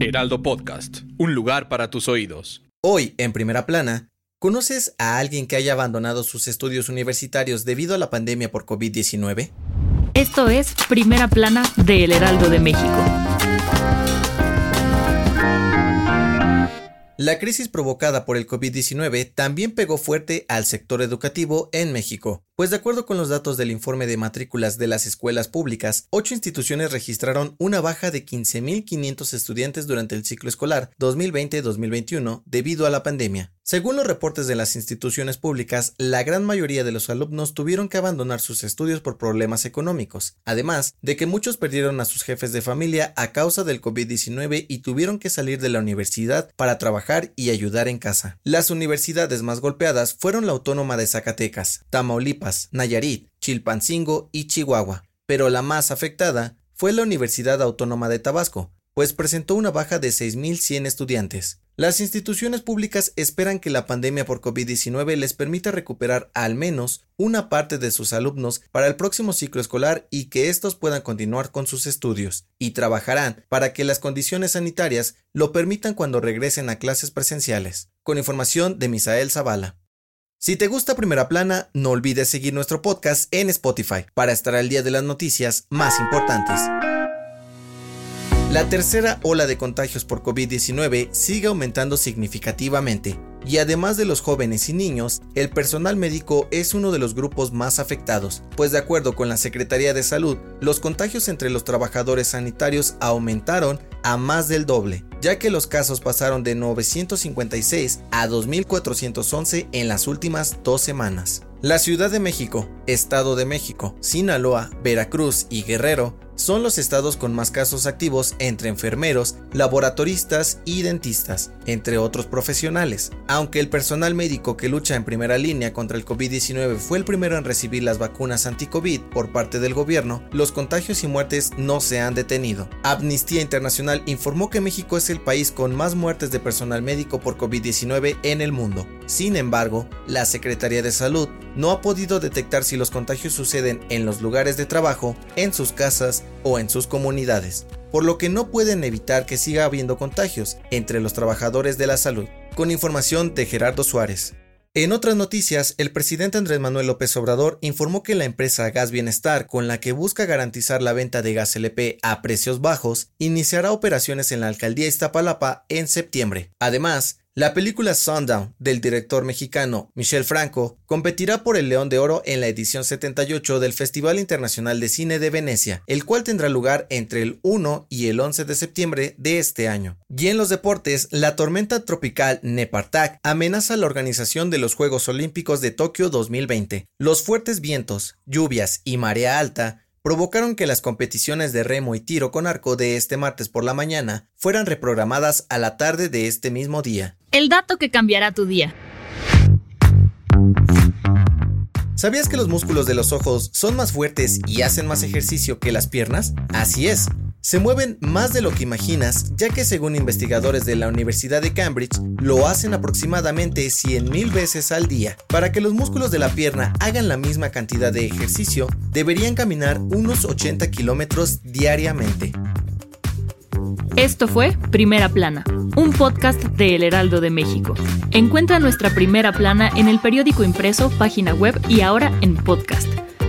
Heraldo Podcast, un lugar para tus oídos. Hoy, en primera plana, ¿conoces a alguien que haya abandonado sus estudios universitarios debido a la pandemia por COVID-19? Esto es Primera Plana de El Heraldo de México. La crisis provocada por el COVID-19 también pegó fuerte al sector educativo en México, pues de acuerdo con los datos del informe de matrículas de las escuelas públicas, ocho instituciones registraron una baja de 15.500 estudiantes durante el ciclo escolar 2020-2021 debido a la pandemia. Según los reportes de las instituciones públicas, la gran mayoría de los alumnos tuvieron que abandonar sus estudios por problemas económicos, además de que muchos perdieron a sus jefes de familia a causa del COVID-19 y tuvieron que salir de la universidad para trabajar y ayudar en casa. Las universidades más golpeadas fueron la Autónoma de Zacatecas, Tamaulipas, Nayarit, Chilpancingo y Chihuahua, pero la más afectada fue la Universidad Autónoma de Tabasco, pues presentó una baja de 6.100 estudiantes. Las instituciones públicas esperan que la pandemia por COVID-19 les permita recuperar al menos una parte de sus alumnos para el próximo ciclo escolar y que estos puedan continuar con sus estudios, y trabajarán para que las condiciones sanitarias lo permitan cuando regresen a clases presenciales. Con información de Misael Zavala. Si te gusta Primera Plana, no olvides seguir nuestro podcast en Spotify para estar al día de las noticias más importantes. La tercera ola de contagios por COVID-19 sigue aumentando significativamente y además de los jóvenes y niños, el personal médico es uno de los grupos más afectados, pues de acuerdo con la Secretaría de Salud, los contagios entre los trabajadores sanitarios aumentaron a más del doble, ya que los casos pasaron de 956 a 2.411 en las últimas dos semanas. La Ciudad de México, Estado de México, Sinaloa, Veracruz y Guerrero son los estados con más casos activos entre enfermeros, laboratoristas y dentistas, entre otros profesionales. Aunque el personal médico que lucha en primera línea contra el COVID-19 fue el primero en recibir las vacunas anti-COVID por parte del gobierno, los contagios y muertes no se han detenido. Amnistía Internacional informó que México es el país con más muertes de personal médico por COVID-19 en el mundo. Sin embargo, la Secretaría de Salud no ha podido detectar si los contagios suceden en los lugares de trabajo, en sus casas o en sus comunidades, por lo que no pueden evitar que siga habiendo contagios entre los trabajadores de la salud. Con información de Gerardo Suárez. En otras noticias, el presidente Andrés Manuel López Obrador informó que la empresa Gas Bienestar, con la que busca garantizar la venta de gas LP a precios bajos, iniciará operaciones en la alcaldía Iztapalapa en septiembre. Además, la película Sundown del director mexicano Michel Franco competirá por el León de Oro en la edición 78 del Festival Internacional de Cine de Venecia, el cual tendrá lugar entre el 1 y el 11 de septiembre de este año. Y en los deportes, la tormenta tropical Nepartak amenaza la organización de los Juegos Olímpicos de Tokio 2020. Los fuertes vientos, lluvias y marea alta provocaron que las competiciones de remo y tiro con arco de este martes por la mañana fueran reprogramadas a la tarde de este mismo día. El dato que cambiará tu día. ¿Sabías que los músculos de los ojos son más fuertes y hacen más ejercicio que las piernas? Así es se mueven más de lo que imaginas, ya que según investigadores de la Universidad de Cambridge, lo hacen aproximadamente 100.000 veces al día. Para que los músculos de la pierna hagan la misma cantidad de ejercicio, deberían caminar unos 80 kilómetros diariamente. Esto fue Primera Plana, un podcast de El Heraldo de México. Encuentra nuestra Primera Plana en el periódico impreso, página web y ahora en podcast.